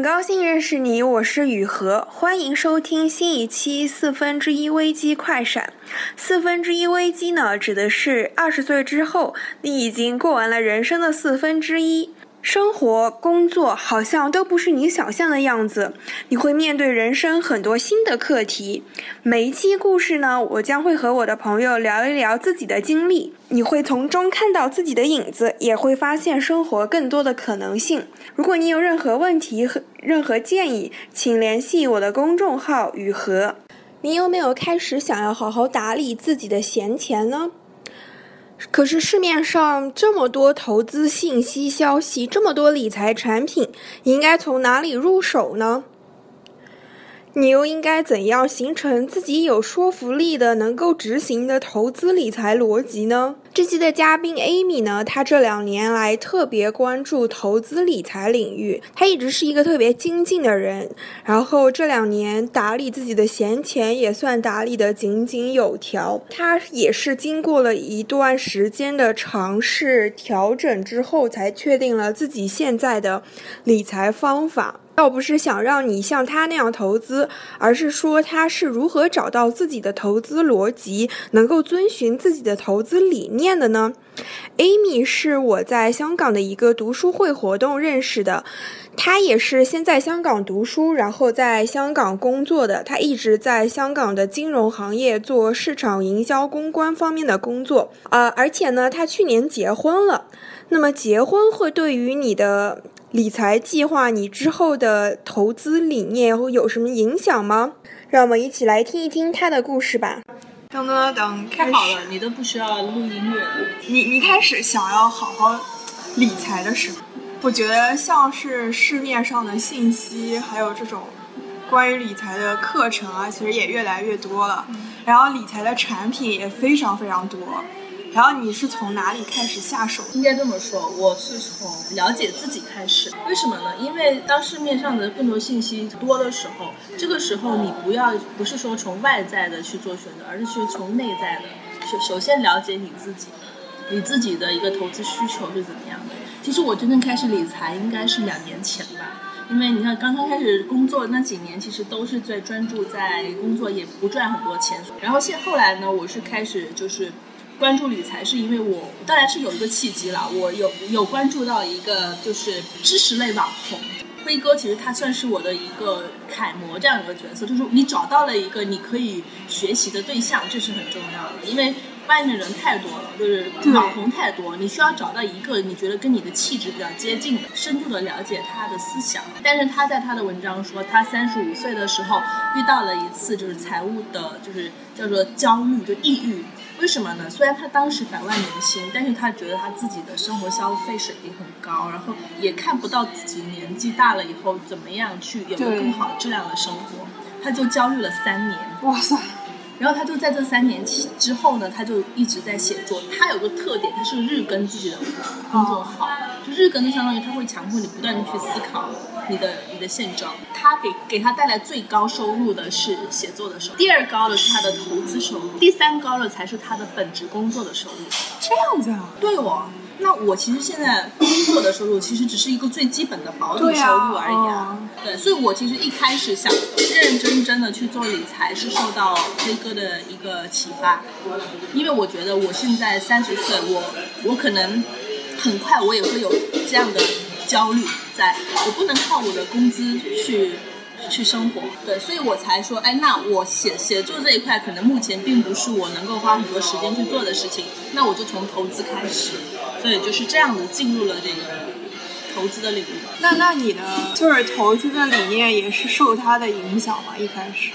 很高兴认识你，我是雨禾，欢迎收听新一期四分之一危机快闪。四分之一危机呢，指的是二十岁之后，你已经过完了人生的四分之一。生活、工作好像都不是你想象的样子，你会面对人生很多新的课题。每一期故事呢，我将会和我的朋友聊一聊自己的经历，你会从中看到自己的影子，也会发现生活更多的可能性。如果你有任何问题和任何建议，请联系我的公众号雨禾。你有没有开始想要好好打理自己的闲钱呢？可是市面上这么多投资信息消息，这么多理财产品，你应该从哪里入手呢？你又应该怎样形成自己有说服力的、能够执行的投资理财逻辑呢？这期的嘉宾 Amy 呢，她这两年来特别关注投资理财领域，她一直是一个特别精进的人。然后这两年打理自己的闲钱也算打理的井井有条。她也是经过了一段时间的尝试调整之后，才确定了自己现在的理财方法。倒不是想让你像他那样投资，而是说他是如何找到自己的投资逻辑，能够遵循自己的投资理念的呢？Amy 是我在香港的一个读书会活动认识的，他也是先在香港读书，然后在香港工作的。他一直在香港的金融行业做市场营销、公关方面的工作。呃，而且呢，他去年结婚了。那么，结婚会对于你的？理财计划，你之后的投资理念会有什么影响吗？让我们一起来听一听他的故事吧。等等等，开好了，你都不需要录音乐了。你你开始想要好好理财的时候，我觉得像是市面上的信息，还有这种关于理财的课程啊，其实也越来越多了。然后理财的产品也非常非常多。然后你是从哪里开始下手？应该这么说，我是从了解自己开始。为什么呢？因为当市面上的更多信息多的时候，这个时候你不要不是说从外在的去做选择，而是去从内在的。首首先了解你自己，你自己的一个投资需求是怎么样的。其实我真正开始理财应该是两年前吧，因为你看刚刚开始工作那几年，其实都是在专注在工作，也不赚很多钱。然后现后来呢，我是开始就是。关注理财是因为我当然是有一个契机了，我有有关注到一个就是知识类网红辉哥，其实他算是我的一个楷模这样一个角色，就是你找到了一个你可以学习的对象，这是很重要的，因为外面人太多了，就是网红太多，你需要找到一个你觉得跟你的气质比较接近的，深度的了解他的思想。但是他在他的文章说，他三十五岁的时候遇到了一次就是财务的，就是叫做焦虑，就抑郁。为什么呢？虽然他当时百万年薪，但是他觉得他自己的生活消费水平很高，然后也看不到自己年纪大了以后怎么样去有个更好质量的生活，他就焦虑了三年。哇塞！然后他就在这三年期之后呢，他就一直在写作。他有个特点，他是日更自己的工作号，就日更就相当于他会强迫你不断的去思考。你的你的现状，他给给他带来最高收入的是写作的收入，第二高的是他的投资收入，第三高的才是他的本职工作的收入。这样子啊？对哦，那我其实现在工作的收入其实只是一个最基本的保底收入而已啊。对，所以我其实一开始想认认真真的去做理财，是受到飞哥的一个启发，因为我觉得我现在三十岁，我我可能很快我也会有这样的。焦虑，在我不能靠我的工资去去生活，对，所以我才说，哎，那我写写作这一块，可能目前并不是我能够花很多时间去做的事情，那我就从投资开始，所以就是这样子进入了这个投资的领域。那那你的就是投资的理念也是受他的影响吗？一开始，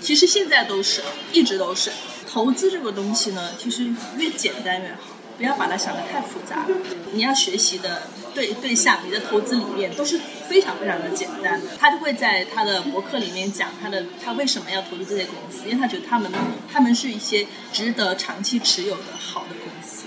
其实现在都是，一直都是。投资这个东西呢，其实越简单越好。不要把它想得太复杂，你要学习的对对象，你的投资理念都是非常非常的简单的。他就会在他的博客里面讲他的他为什么要投资这些公司，因为他觉得他们他们是一些值得长期持有的好的公司。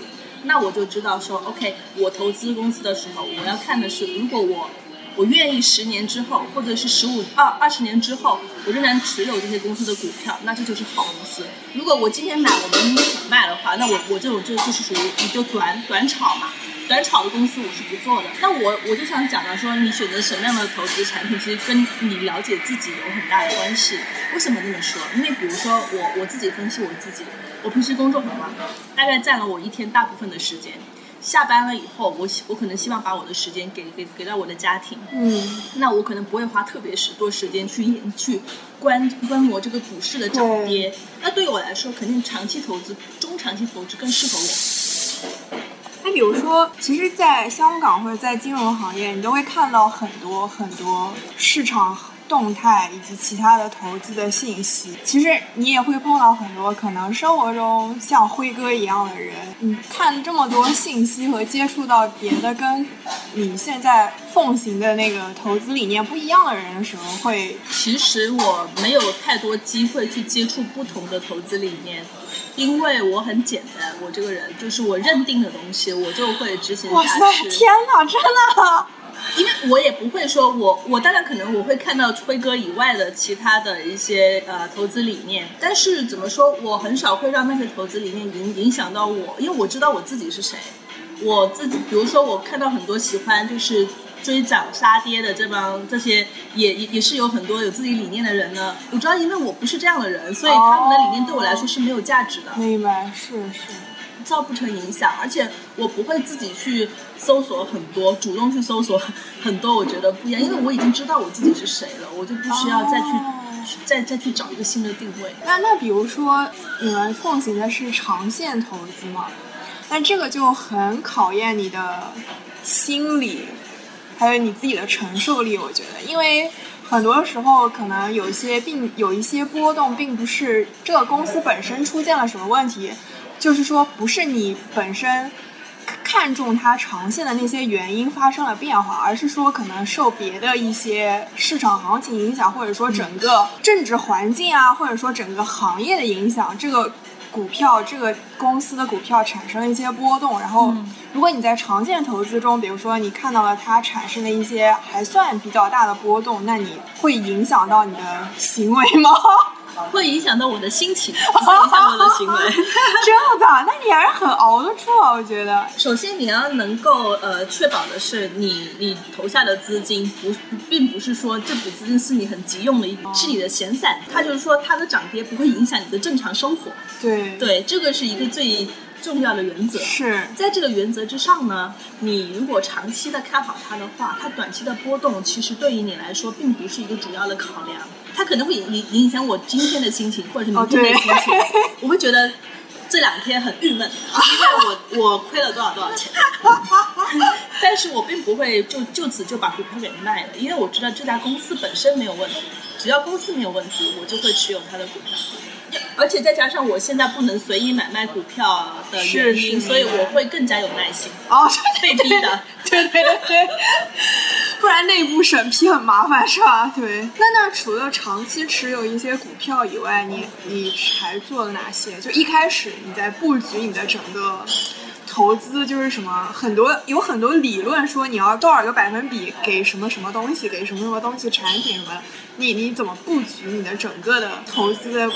那我就知道说，OK，我投资公司的时候，我要看的是如果我。我愿意十年之后，或者是十五二二十年之后，我仍然持有这些公司的股票，那这就是好公司。如果我今天买，我明天想卖的话，那我我这种就就是属于你就短短炒嘛。短炒的公司我是不做的。那我我就想讲到说，你选择什么样的投资产品，其实跟你了解自己有很大的关系。为什么这么说？因为比如说我我自己分析我自己，我平时工作很忙，大概占了我一天大部分的时间。下班了以后，我希我可能希望把我的时间给给给到我的家庭。嗯，那我可能不会花特别时多时间去研去观观摩这个股市的涨跌。那对于我来说，肯定长期投资、中长期投资更适合我。那比如说，其实，在香港或者在金融行业，你都会看到很多很多市场。动态以及其他的投资的信息，其实你也会碰到很多可能生活中像辉哥一样的人。你看这么多信息和接触到别的跟你现在奉行的那个投资理念不一样的人的时候，会其实我没有太多机会去接触不同的投资理念，因为我很简单，我这个人就是我认定的东西，我就会执行下去。哇塞，天哪，真的！因为我也不会说，我我当然可能我会看到辉哥以外的其他的一些呃投资理念，但是怎么说，我很少会让那些投资理念影影响到我，因为我知道我自己是谁，我自己，比如说我看到很多喜欢就是追涨杀跌的这帮这些也也也是有很多有自己理念的人呢，我知道，因为我不是这样的人，所以他们的理念对我来说是没有价值的。明白，是是。造不成影响，而且我不会自己去搜索很多，主动去搜索很多，我觉得不一样，因为我已经知道我自己是谁了，我就不需要再去再再去找一个新的定位。那那比如说你们奉行的是长线投资嘛？那这个就很考验你的心理，还有你自己的承受力，我觉得，因为很多时候可能有些并有一些波动，并不是这个公司本身出现了什么问题。就是说，不是你本身看中它长线的那些原因发生了变化，而是说可能受别的一些市场行情影响，或者说整个政治环境啊，或者说整个行业的影响，这个股票这个公司的股票产生了一些波动。然后，如果你在长线投资中，比如说你看到了它产生的一些还算比较大的波动，那你会影响到你的行为吗？会影响到我的心情，影响我的行为。真的？那你还是很熬得住啊，我觉得。首先，你要能够呃确保的是，你你投下的资金不并不是说这笔资金是你很急用的一笔，是你的闲散。它就是说它的涨跌不会影响你的正常生活。对对，这个是一个最重要的原则。是在这个原则之上呢，你如果长期的看好它的话，它短期的波动其实对于你来说并不是一个主要的考量。它可能会影影响我今天的心情，或者是明天的心情。我会觉得这两天很郁闷，因为我我亏了多少多少钱。但是我并不会就就此就把股票给卖了，因为我知道这家公司本身没有问题，只要公司没有问题，我就会持有它的股票。而且再加上我现在不能随意买卖股票的原因，所以我会更加有耐心。哦，被逼的，对对对对。不然内部审批很麻烦，是吧？对。那那除了长期持有一些股票以外，你你还做了哪些？就一开始你在布局你的整个。投资就是什么，很多有很多理论说你要多少个百分比给什么什么东西，给什么什么东西产品什么的，你你怎么布局你的整个的投资？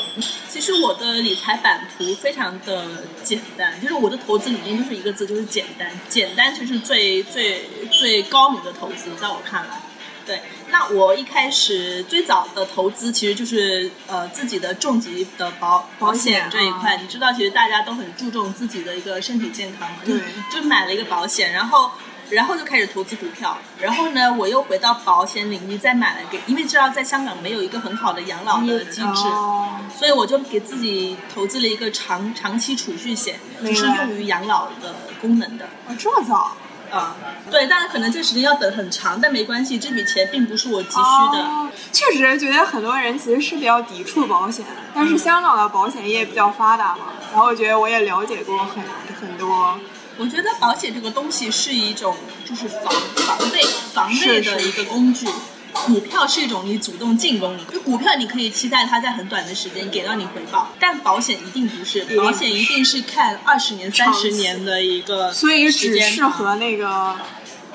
其实我的理财版图非常的简单，就是我的投资理念就是一个字，就是简单。简单就是最最最高明的投资，在我看来。对，那我一开始最早的投资其实就是呃自己的重疾的保保险这一块。你知道，其实大家都很注重自己的一个身体健康嘛，对，就买了一个保险，然后然后就开始投资股票。然后呢，我又回到保险领域再买了给，因为知道在香港没有一个很好的养老的机制，所以我就给自己投资了一个长长期储蓄险，就是用于养老的功能的。哦，这么早。啊，对，但是可能这时间要等很长，但没关系，这笔钱并不是我急需的。确实，觉得很多人其实是比较抵触保险，但是香港的保险业比较发达嘛，然后我觉得我也了解过很很多。我觉得保险这个东西是一种就是防防备防备的一个工具。股票是一种你主动进攻，就股票你可以期待它在很短的时间给到你回报，但保险一定不是，保险一定是看二十年、三十年的一个，所以只适合那个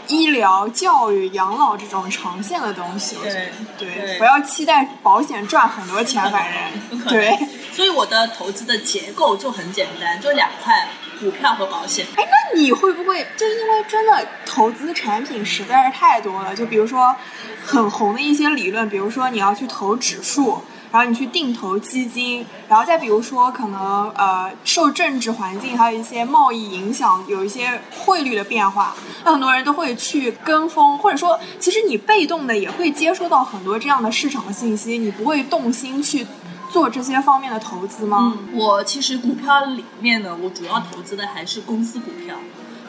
医疗、教育、养老这种长线的东西。对对，不要期待保险赚很多钱，反正对。所以我的投资的结构就很简单，就两块。股票和保险。哎，那你会不会就因为真的投资产品实在是太多了？就比如说很红的一些理论，比如说你要去投指数。然后你去定投基金，然后再比如说可能呃受政治环境还有一些贸易影响，有一些汇率的变化，那很多人都会去跟风，或者说其实你被动的也会接收到很多这样的市场的信息，你不会动心去做这些方面的投资吗？嗯，我其实股票里面呢，我主要投资的还是公司股票，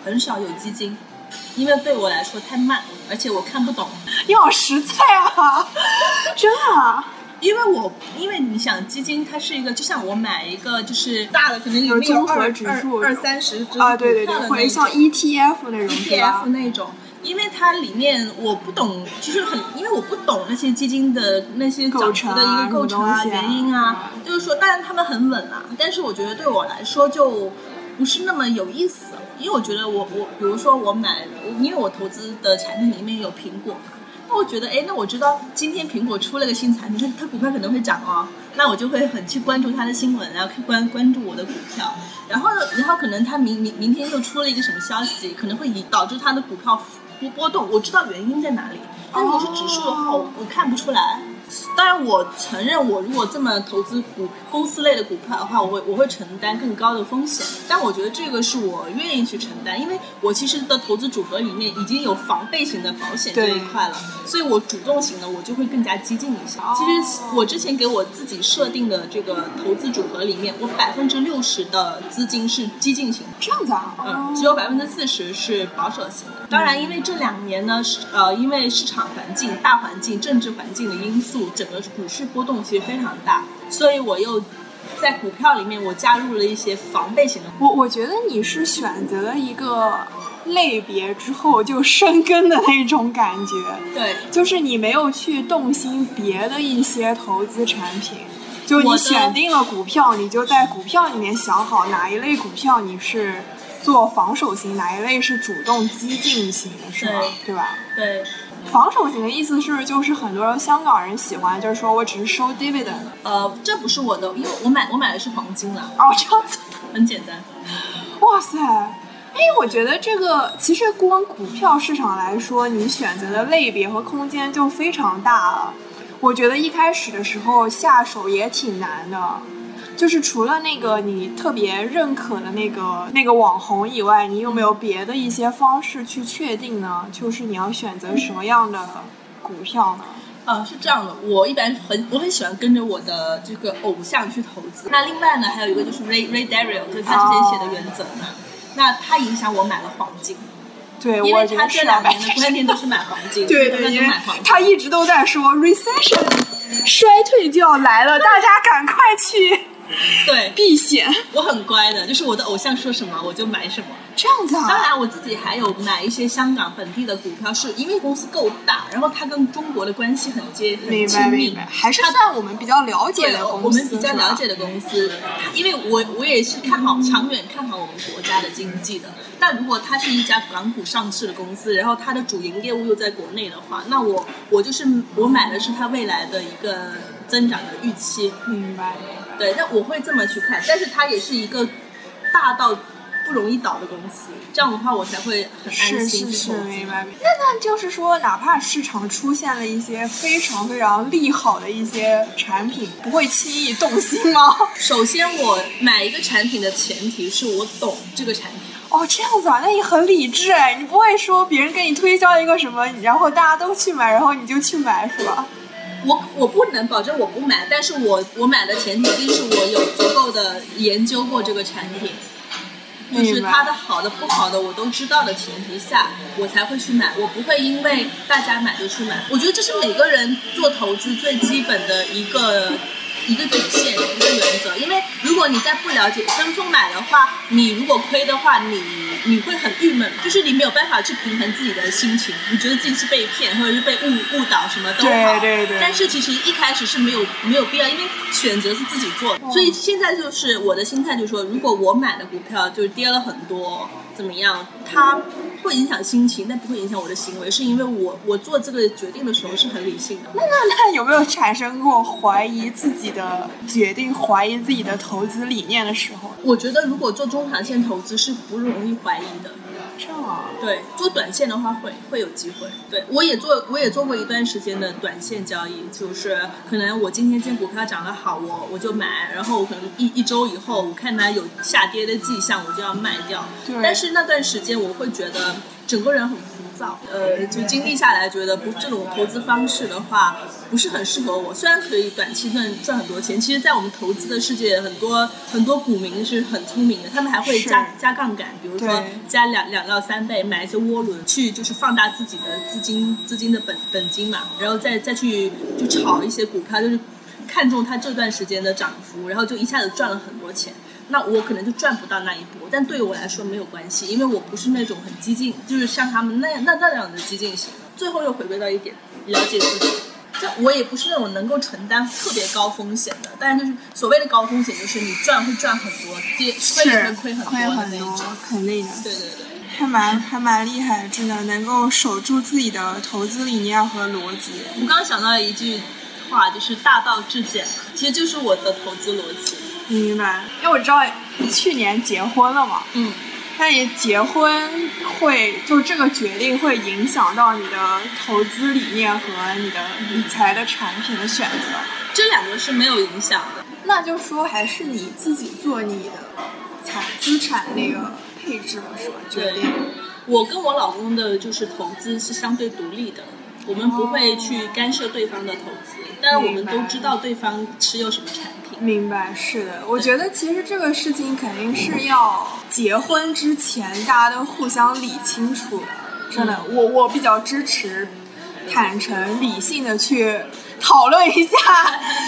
很少有基金，因为对我来说太慢，而且我看不懂。你好实在啊，真的。因为我，因为你想基金，它是一个，就像我买一个就是大的，可能有综合指数二三十只啊，对对对，或者像 ETF 那种，ETF 那种，因为它里面我不懂，就是很，因为我不懂那些基金的那些涨幅的一个构成啊、原因啊，就是说，当然他们很稳啊，但是我觉得对我来说就不是那么有意思，因为我觉得我我，比如说我买，因为我投资的产品里面有苹果。那我觉得，哎，那我知道今天苹果出了个新产品，它它股票可能会涨哦，那我就会很去关注它的新闻，然后关关注我的股票，然后然后可能它明明明天又出了一个什么消息，可能会以导致它的股票波波动，我知道原因在哪里，但如果是指数的话，我我看不出来。当然，我承认，我如果这么投资股公司类的股票的话，我会我会承担更高的风险。但我觉得这个是我愿意去承担，因为我其实的投资组合里面已经有防备型的保险这一块了，所以我主动型的我就会更加激进一些。其实我之前给我自己设定的这个投资组合里面，我百分之六十的资金是激进型，这样子啊，嗯，只有百分之四十是保守型的。当然，因为这两年呢，是呃，因为市场环境、大环境、政治环境的因素。整个股市波动其实非常大，所以我又在股票里面我加入了一些防备型的。我我觉得你是选择了一个类别之后就生根的那种感觉。对，就是你没有去动心别的一些投资产品，就你选定了股票，你就在股票里面想好哪一类股票你是做防守型，哪一类是主动激进型的，是吗？对吧？对。防守型的意思是，就是很多香港人喜欢，就是说我只是收 dividend。呃，这不是我的，因为我买我买的是黄金的。哦，这样子，很简单。哇塞，哎，我觉得这个其实光股票市场来说，你选择的类别和空间就非常大了。我觉得一开始的时候下手也挺难的。就是除了那个你特别认可的那个那个网红以外，你有没有别的一些方式去确定呢？就是你要选择什么样的股票呢？呃，是这样的，我一般很我很喜欢跟着我的这个偶像去投资。那另外呢，还有一个就是 Ray Ray Dalio，就是他之前写的原则。那他影响我买了黄金。对，因为他这两年的观念都是买黄金。对对，因为他一直都在说 recession，衰退就要来了，大家赶快去。对，避险，我很乖的，就是我的偶像说什么我就买什么，这样子啊。当然，我自己还有买一些香港本地的股票，是因为公司够大，然后它跟中国的关系很接很亲密，还是算我们比较了解的公司。我们比较了解的公司，因为我我也是看好长远看好我们国家的经济的。但如果它是一家港股上市的公司，然后它的主营业务又在国内的话，那我我就是我买的是它未来的一个增长的预期。明白。对，那我会这么去看，但是它也是一个大到不容易倒的公司，这样的话我才会很安心明白。那那就是说，哪怕市场出现了一些非常非常利好的一些产品，不会轻易动心吗？首先，我买一个产品的前提是我懂这个产品。哦，这样子啊，那你很理智哎，你不会说别人给你推销一个什么，然后大家都去买，然后你就去买是吧？我我不能保证我不买，但是我我买的前提一定是我有足够的研究过这个产品，就是它的好的不好的我都知道的前提下，我才会去买。我不会因为大家买就去买。我觉得这是每个人做投资最基本的一个一个底线一个原则。因为如果你在不了解跟风买的话，你如果亏的话，你。你会很郁闷，就是你没有办法去平衡自己的心情，你觉得自己是被骗，或者是被误误导，什么都好。对对对。但是其实一开始是没有没有必要，因为选择是自己做的。所以现在就是我的心态就是说，如果我买的股票就是跌了很多，怎么样，它会影响心情，但不会影响我的行为，是因为我我做这个决定的时候是很理性的。那那那有没有产生过怀疑自己的决定、怀疑自己的投资理念的时候？我觉得如果做中长线投资是不容易怀疑的。这样啊？对，做短线的话会会有机会。对我也做，我也做过一段时间的短线交易，就是可能我今天见股票涨得好，我我就买，然后我可能一一周以后我看它有下跌的迹象，我就要卖掉。对但是那段时间我会觉得整个人很呃，就经历下来觉得不这种投资方式的话不是很适合我。虽然可以短期赚赚很多钱，其实，在我们投资的世界，很多很多股民是很聪明的，他们还会加加杠杆，比如说加两两到三倍，买一些涡轮去就是放大自己的资金资金的本本金嘛，然后再再去就炒一些股票，就是看中它这段时间的涨幅，然后就一下子赚了很多钱。那我可能就赚不到那一波，但对于我来说没有关系，因为我不是那种很激进，就是像他们那样那那样的激进型。最后又回归到一点，了解自己。这我也不是那种能够承担特别高风险的，但是就是所谓的高风险，就是你赚会赚很多，跌亏也会亏很多的很多那一种。，肯定的。对对对。还蛮还蛮厉害，真的能够守住自己的投资理念和逻辑。我刚刚想到一句话，就是大道至简，其实就是我的投资逻辑。明白，因为我知道你去年结婚了嘛，嗯，那你结婚会就这个决定会影响到你的投资理念和你的理财的产品的选择。这两个是没有影响的。那就说还是你自己做你的财资产那个配置了是吧？决对定。，我跟我老公的就是投资是相对独立的，我们不会去干涉对方的投资，但是我们都知道对方持有什么产品。明白，是的，我觉得其实这个事情肯定是要结婚之前大家都互相理清楚的。真的，我我比较支持坦诚理性的去讨论一下，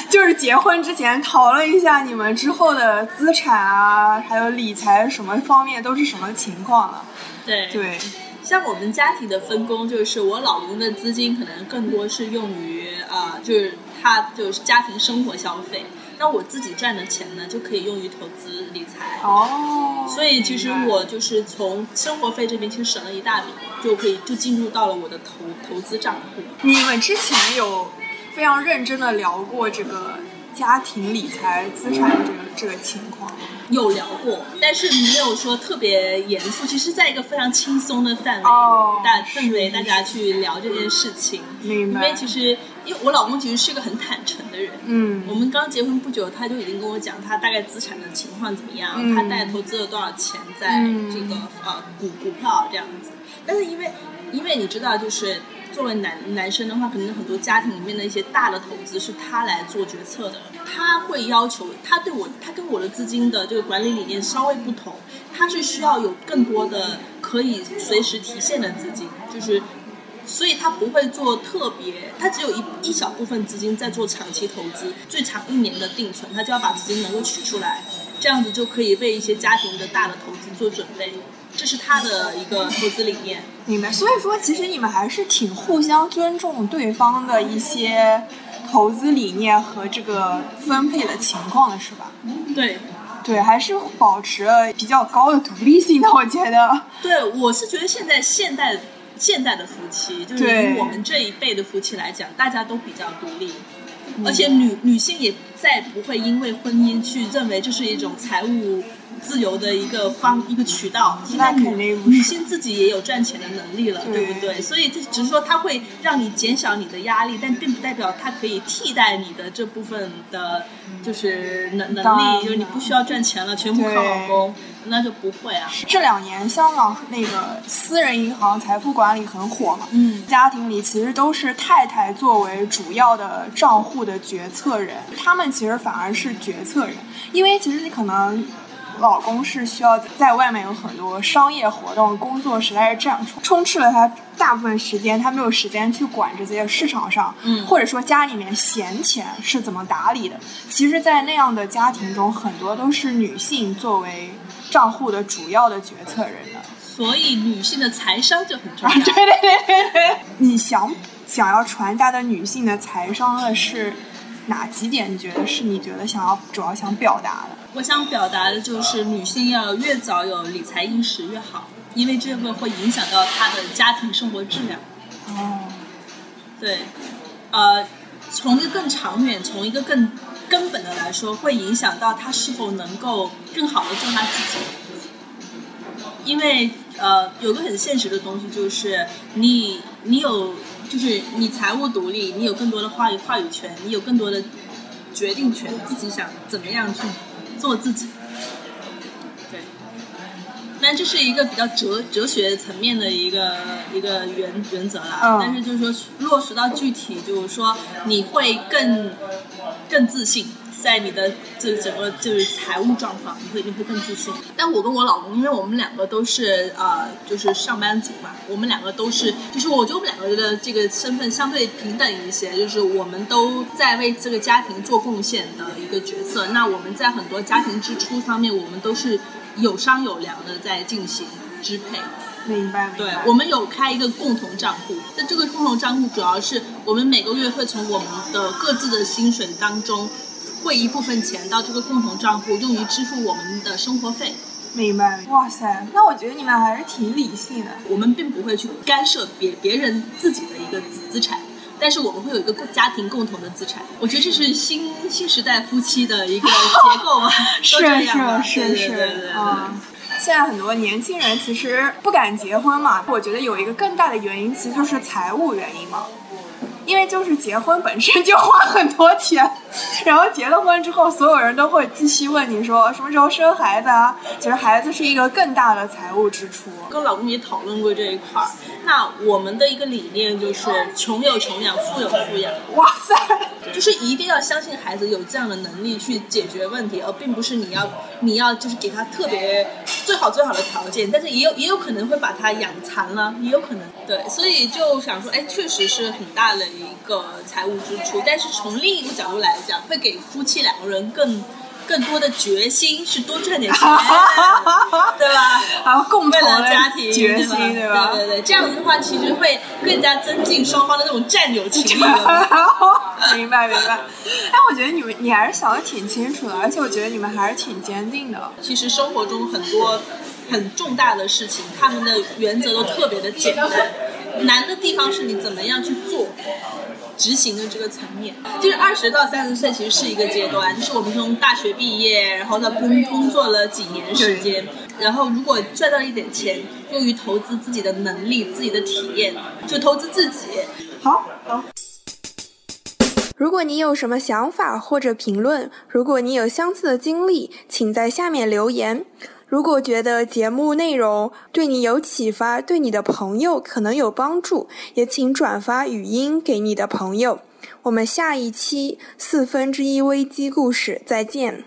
就是结婚之前讨论一下你们之后的资产啊，还有理财什么方面都是什么情况了。对，对，像我们家庭的分工，就是我老公的资金可能更多是用于呃，就是他就是家庭生活消费，那我自己赚的钱呢，就可以用于投资理财。哦，所以其实我就是从生活费这边其实省了一大笔，就可以就进入到了我的投投资账户。你们之前有非常认真的聊过这个家庭理财资产这个这个情况吗？有聊过，但是没有说特别严肃，其实在一个非常轻松的范围、哦大氛围，大家去聊这件事情。因明白为其实，因为我老公其实是个很坦诚的人，嗯我们刚结婚不久，他就已经跟我讲他大概资产的情况怎么样，嗯他大概投资了多少钱在嗯这个、呃股股票这样子。但是因为因为你知道，就是作为男男生的话，可能很多家庭里面的一些大的投资是他来做决策的，他会要求他对我，他跟我的资金的这个管理理念稍微不同，他是需要有更多的可以随时提现的资金，就是。所以他不会做特别，他只有一一小部分资金在做长期投资，最长一年的定存，他就要把资金能够取出来，这样子就可以为一些家庭的大的投资做准备，这是他的一个投资理念。明白。所以说，其实你们还是挺互相尊重对方的一些投资理念和这个分配的情况的，是吧？对，对，还是保持了比较高的独立性的，我觉得。对我是觉得现在现代现代的夫妻，就是对。以我们这一辈的夫妻来讲，大家都比较独立。而且女女性也再不会因为婚姻去认为这是一种财务自由的一个方一个渠道。现在那肯定女女性自己也有赚钱的能力了，对。对不对？所以这只是说它会让你减少你的压力，但并不代表它可以替代你的这部分的，就是能能力，就是你不需要赚钱了，全部靠老公，那就不会啊。这两年香港那个私人银行财富管理很火嘛，嗯家庭里其实都是太太作为主要的账户的决策人，他们其实反而是决策人，因为其实你可能。老公是需要在外面有很多商业活动，工作实在是这样充充斥了他大部分时间，他没有时间去管这些市场上，嗯或者说家里面闲钱是怎么打理的。其实，在那样的家庭中，很多都是女性作为账户的主要的决策人的。所以女性的财商就很重啊，要。对对对对对，你想想要传达的女性的财商的是哪几点？你觉得是你觉得想要主要想表达的？我想表达的就是女性要越早有理财意识越好，因为这个会影响到她的家庭生活质量。哦，对，呃，从一个更长远、从一个更根本的来说，会影响到她是否能够更好的做她自己。因为呃，有个很现实的东西就是你你有就是你财务独立，你有更多的话语话语权，你有更多的决定权，自己想怎么样去做自己。对，那这是一个比较哲哲学层面的一个一个原原则啦。嗯但是就是说落实到具体，就是说你会更更自信。在你的这整个就是财务状况，你会你会更自信。但我跟我老公，因为我们两个都是呃，就是上班族嘛，我们两个都是，就是我觉得我们两个的这个身份相对平等一些，就是我们都在为这个家庭做贡献的一个角色。那我们在很多家庭支出方面，我们都是有商有量的在进行支配。明白明对。，我们有开一个共同账户，那这个共同账户主要是我们每个月会从我们的各自的薪水当中汇一部分钱到这个共同账户，用于支付我们的生活费。明白。哇塞，那我觉得你们还是挺理性的。我们并不会去干涉别别人自己的一个资资产。但是我们会有一个家庭共同的资产，我觉得这是新新时代夫妻的一个结构啊，都这样吧是是是对对对对对啊。现在很多年轻人其实不敢结婚嘛，我觉得有一个更大的原因，其实就是财务原因嘛。因为就是结婚本身就花很多钱，然后结了婚之后，所有人都会继续问你说什么时候生孩子啊？其实孩子是一个更大的财务支出。跟老公也讨论过这一块儿。那我们的一个理念就是穷有穷养，富有富养，哇塞，就是一定要相信孩子有这样的能力去解决问题，而并不是你要你要就是给他特别最好最好的条件，但是也有也有可能会把他养残了，也有可能对，所以就想说，哎，确实是很大的一个财务支出，但是从另一个角度来讲，会给夫妻两个人更。更多的决心是多赚点钱，对吧？然后共同的家庭决心，对吧？对对对，这样子的话，其实会更加增进双方的那种战友情谊。明白明白。哎我觉得你们你还是想的挺清楚的，而且我觉得你们还是挺坚定的。其实生活中很多很重大的事情，他们的原则都特别的简单，难的地方是你怎么样去做。执行的这个层面，就是二十到三十岁其实是一个阶段，就是我们从大学毕业，然后到工工作了几年时间，然后如果赚到一点钱，用于投资自己的能力、自己的体验，就投资自己。好，好。如果你有什么想法或者评论，如果你有相似的经历，请在下面留言。如果觉得节目内容对你有启发，对你的朋友可能有帮助，也请转发语音给你的朋友。我们下一期四分之一危机故事再见。